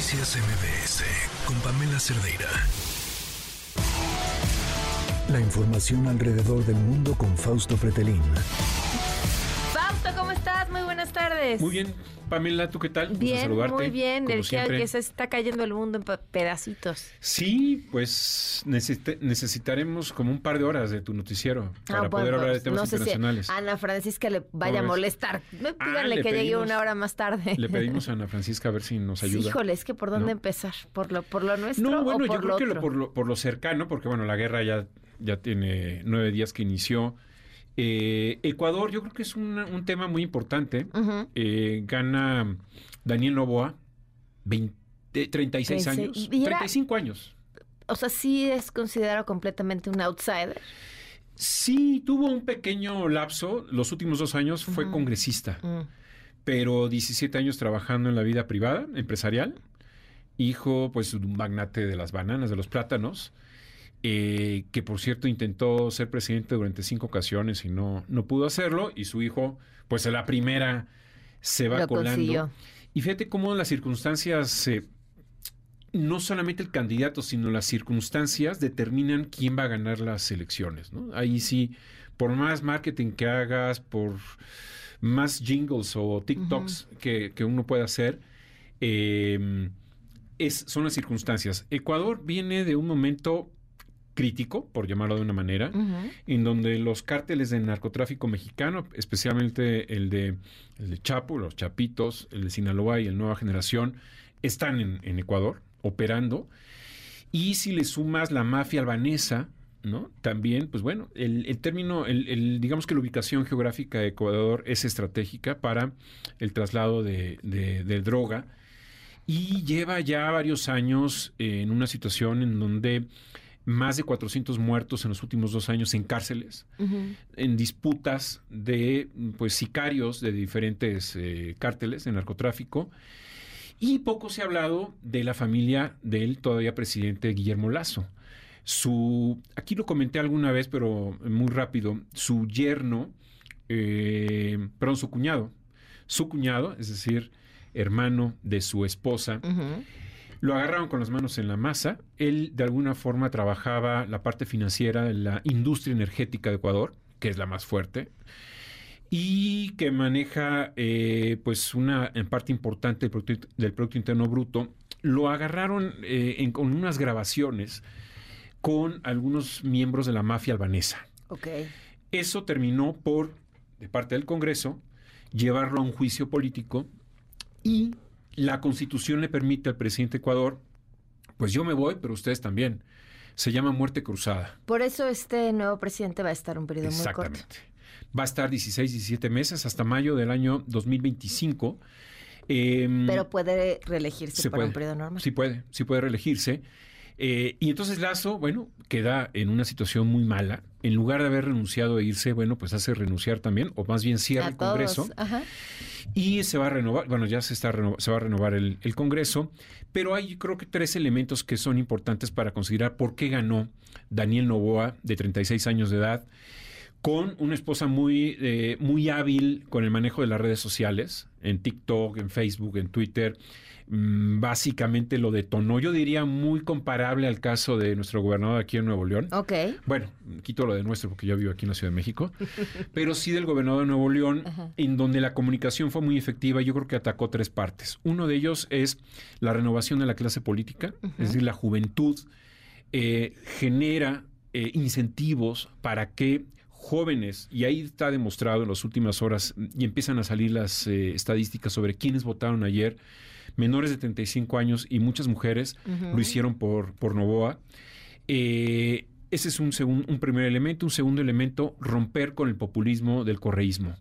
Noticias MBS con Pamela Cerdeira. La información alrededor del mundo con Fausto Pretelín. Muy bien, Pamela, ¿tú qué tal? Bien, saludarte, muy bien. como El que, siempre. que se está cayendo el mundo en pedacitos. Sí, pues necesitaremos como un par de horas de tu noticiero para Ah, poder bueno, hablar de pues, temas no sé internacionales. si Ana Francisca le vaya a ves? molestar. No, Ah, Díganle le que llegue una hora más tarde. Le pedimos a Ana Francisca a ver si nos ayuda. Híjole, es que por dónde ¿no? empezar, por lo, por lo nuestro No, bueno, o por yo creo que lo- por, lo, por lo cercano, porque bueno, la guerra ya, ya tiene nueve días que inició. Eh, Ecuador, yo creo que es un, un tema muy importante. Eh, gana Daniel Novoa, 20, 36 Treinta y años. Y era- 35 años. O sea, sí es considerado completamente un outsider. Sí, tuvo un pequeño lapso. Los últimos dos años fue congresista, Mm. pero 17 años trabajando en la vida privada, empresarial. Hijo, pues, de un magnate de las bananas, de los plátanos, eh, que por cierto intentó ser presidente durante cinco ocasiones y no, no pudo hacerlo. Y su hijo, pues, en la primera se va Lo colando. consiguió. Y fíjate cómo las circunstancias, eh, no solamente el candidato, sino las circunstancias determinan quién va a ganar las elecciones. ¿no? Ahí sí, por más marketing que hagas, por más jingles o TikToks que, que uno pueda hacer, eh, es, son las circunstancias. Ecuador viene de un momento crítico, por llamarlo de una manera, en donde los cárteles de narcotráfico mexicano, especialmente el de, el de Chapo, los Chapitos, el de Sinaloa y el Nueva Generación, están en, en Ecuador operando. Y si le sumas la mafia albanesa, ¿no? También, pues bueno, el, el término, el, el- digamos que la ubicación geográfica de Ecuador es estratégica para el traslado de, de- de droga y lleva ya varios años en una situación en donde más de 400 muertos en los últimos dos años en cárceles, en disputas de pues sicarios de diferentes eh, cárteles de narcotráfico. Y poco se ha hablado de la familia del todavía presidente Guillermo Lazo. Su, aquí lo comenté alguna vez, pero muy rápido, su yerno, eh, perdón, su cuñado, su cuñado, es decir, hermano de su esposa. Lo agarraron con las manos en la masa. Él de alguna forma trabajaba la parte financiera de la industria energética de Ecuador, que es la más fuerte, y que maneja eh, pues una en parte importante del Producto, del Producto Interno Bruto. Lo agarraron eh, en- con unas grabaciones con algunos miembros de la mafia albanesa. Eso terminó por, de parte del Congreso, llevarlo a un juicio político y la constitución le permite al presidente de Ecuador, pues yo me voy, pero ustedes también. Se llama muerte cruzada. Por eso este nuevo presidente va a estar un periodo muy corto. Exactamente. Va a estar 16, 17 meses hasta mayo del año 2025. Em, Pero puede reelegirse se puede. un periodo normal. Sí puede, sí puede reelegirse. Eh, y entonces Lazo, bueno, queda en una situación muy mala. En lugar de haber renunciado e irse, bueno, pues hace renunciar también, o más bien cierra el. Congreso. Ajá. Y se va a renovar, bueno, ya se, está se va a renovar el, el Congreso, pero hay creo que tres elementos que son importantes para considerar por qué ganó Daniel Novoa, de 36 años de edad, con una esposa muy, eh, muy hábil con el manejo de las redes sociales, en TikTok, en Facebook, en Twitter. Mm, Básicamente lo detonó, yo diría muy comparable al caso de nuestro gobernador aquí en Nuevo León. Ok. Bueno, quito lo de nuestro porque yo vivo aquí en la Ciudad de México, pero sí del gobernador de Nuevo León, en donde la comunicación fue muy efectiva. Yo creo que atacó tres partes. Uno de ellos es la renovación de la clase política, es decir, la juventud eh, genera eh, incentivos para que jóvenes, y ahí está demostrado en las últimas horas, y empiezan a salir las eh, estadísticas sobre quiénes votaron ayer, menores de 35 años y muchas mujeres lo hicieron por, por Novoa. Eh, ese es un, segun- un primer elemento. Un segundo elemento, romper con el populismo del correísmo.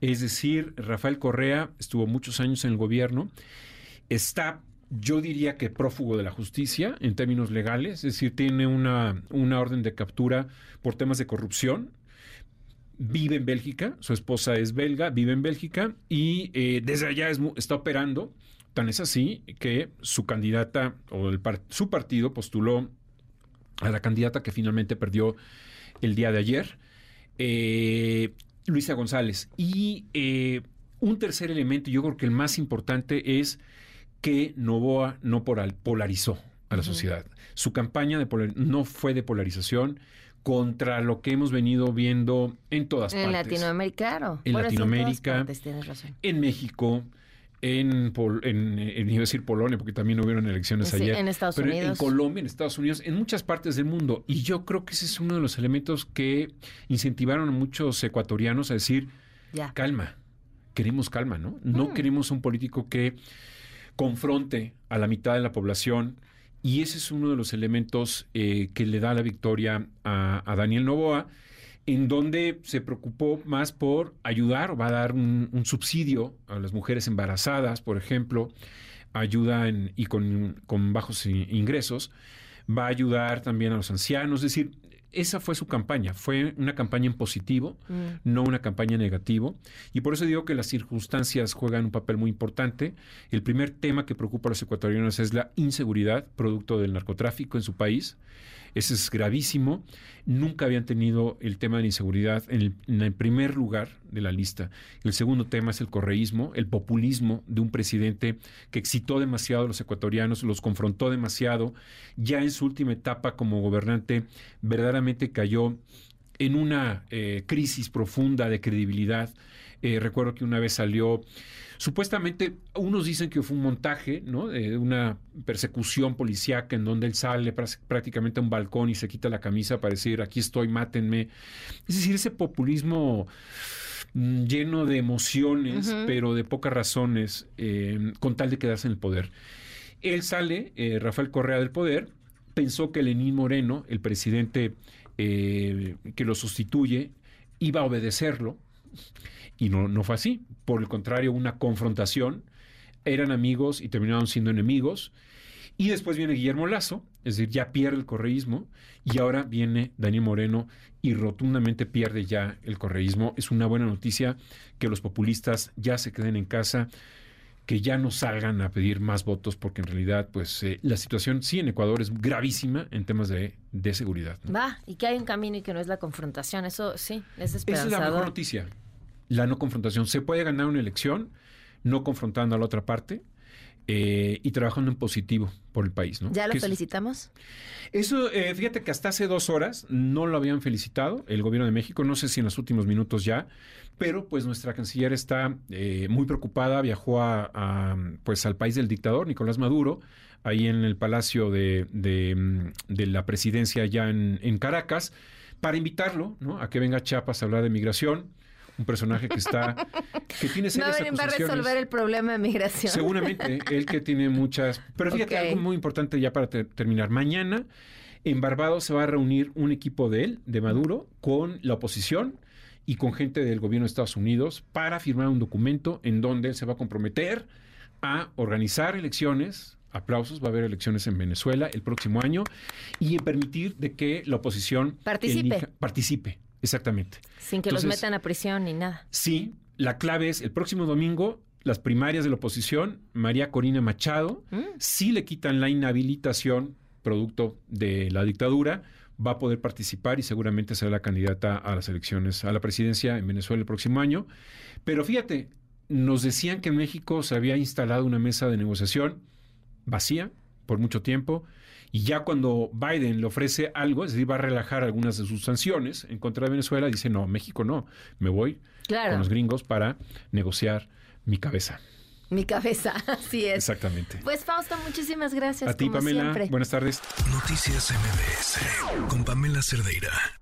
Es decir, Rafael Correa estuvo muchos años en el gobierno, está, yo diría que prófugo de la justicia en términos legales, es decir, tiene una, una orden de captura por temas de corrupción. Vive en Bélgica, su esposa es belga, vive en Bélgica y eh, desde allá es está operando. Tan es así que su candidata o el par- su partido postuló a la candidata que finalmente perdió el día de ayer, eh, Luisa González. Y eh, un tercer elemento, yo creo que el más importante es que Novoa no polarizó a la sociedad. Su campaña de no fue de polarización contra lo que hemos venido viendo en todas en partes. Latinoamérica, En Latinoamérica, en México, en, en, en, iba a decir Polonia, porque también hubieron elecciones ayer. En Estados pero Unidos. En Colombia, en Estados Unidos, en muchas partes del mundo. Y yo creo que ese es uno de los elementos que incentivaron a muchos ecuatorianos a decir, ya. calma, queremos calma, ¿no? No Mm. queremos un político que confronte a la mitad de la población. Y ese es uno de los elementos eh, que le da la victoria a, Daniel Novoa, en donde se preocupó más por ayudar va a dar un, un subsidio a las mujeres embarazadas, por ejemplo, ayuda en, y con, con bajos ingresos, va a ayudar también a los ancianos, es decir, esa fue su campaña, fue una campaña en positivo, Mm. no una campaña en negativo, y por eso digo que las circunstancias juegan un papel muy importante. El primer tema que preocupa a los ecuatorianos es la inseguridad, producto del narcotráfico en su país. Ese es gravísimo. Nunca habían tenido el tema de la inseguridad en el, en el, primer lugar de la lista. El segundo tema es el correísmo, el populismo de un presidente que excitó demasiado a los ecuatorianos, los confrontó demasiado. Ya en su última etapa como gobernante, verdaderamente cayó en una eh, crisis profunda de credibilidad. Eh, recuerdo que una vez salió, supuestamente, unos dicen que fue un montaje, ¿no? De una persecución policíaca en donde él sale prácticamente a un balcón y se quita la camisa para decir, aquí estoy, mátenme. Es decir, ese populismo mm, lleno de emociones, uh -huh. pero de pocas razones, eh, con tal de quedarse en el poder. Él sale, eh, Rafael Correa del poder, pensó que Lenín Moreno, el presidente eh, que lo sustituye, iba a obedecerlo. Y no, no fue así. Por el contrario, una confrontación. Eran amigos y terminaron siendo enemigos. Y después viene Guillermo Lazo, es decir, ya pierde el correísmo. Y ahora viene Daniel Moreno y rotundamente pierde ya el correísmo. Es una buena noticia que los populistas ya se queden en casa que ya no salgan a pedir más votos porque en realidad pues eh, la situación sí en Ecuador es gravísima en temas de, de seguridad. ¿no? Va, y que hay un camino y que no es la confrontación, eso sí, es Esa esperanzador. es la mejor noticia, la no confrontación. Se puede ganar una elección no confrontando a la otra parte eh, y trabajando en positivo por el país. ¿no? ¿Ya lo felicitamos? Eso, eh, fíjate que hasta hace dos horas no lo habían felicitado el gobierno de México, no sé si en los últimos minutos ya, pero pues nuestra canciller está eh, muy preocupada, viajó a, a, pues al país del dictador, Nicolás Maduro, ahí en el palacio de, de, mm, de la presidencia ya en, en Caracas, para invitarlo ¿no? a que venga a Chiapas a hablar de migración, un personaje que está, que tiene serias venir va a resolver el problema de migración. Seguramente, él que tiene muchas... Pero fíjate, algo muy importante ya para ter- terminar. Mañana en Barbados se va a reunir un equipo de él, de Maduro, con la oposición y con gente del gobierno de Estados Unidos para firmar un documento en donde él se va a comprometer a organizar elecciones. Aplausos, va a haber elecciones en Venezuela el próximo año y en permitir de que la oposición Participe. elija- participe, exactamente. Sin que los metan a prisión ni nada. Sí, la clave es el próximo domingo, las primarias de la oposición, María Corina Machado, Mm. si le quitan la inhabilitación producto de la dictadura, va a poder participar y seguramente será la candidata a las elecciones a la presidencia en Venezuela el próximo año. Pero fíjate, nos decían que en México se había instalado una mesa de negociación vacía por mucho tiempo. Y ya cuando Biden le ofrece algo, es decir, va a relajar algunas de sus sanciones en contra de Venezuela, dice, no, México no, me voy Claro, con los gringos para negociar mi cabeza. mi cabeza, así es. Exactamente. Pues Fausto, muchísimas gracias. A ti, como Pamela. siempre. Buenas tardes. Noticias MBS con Pamela Cerdeira.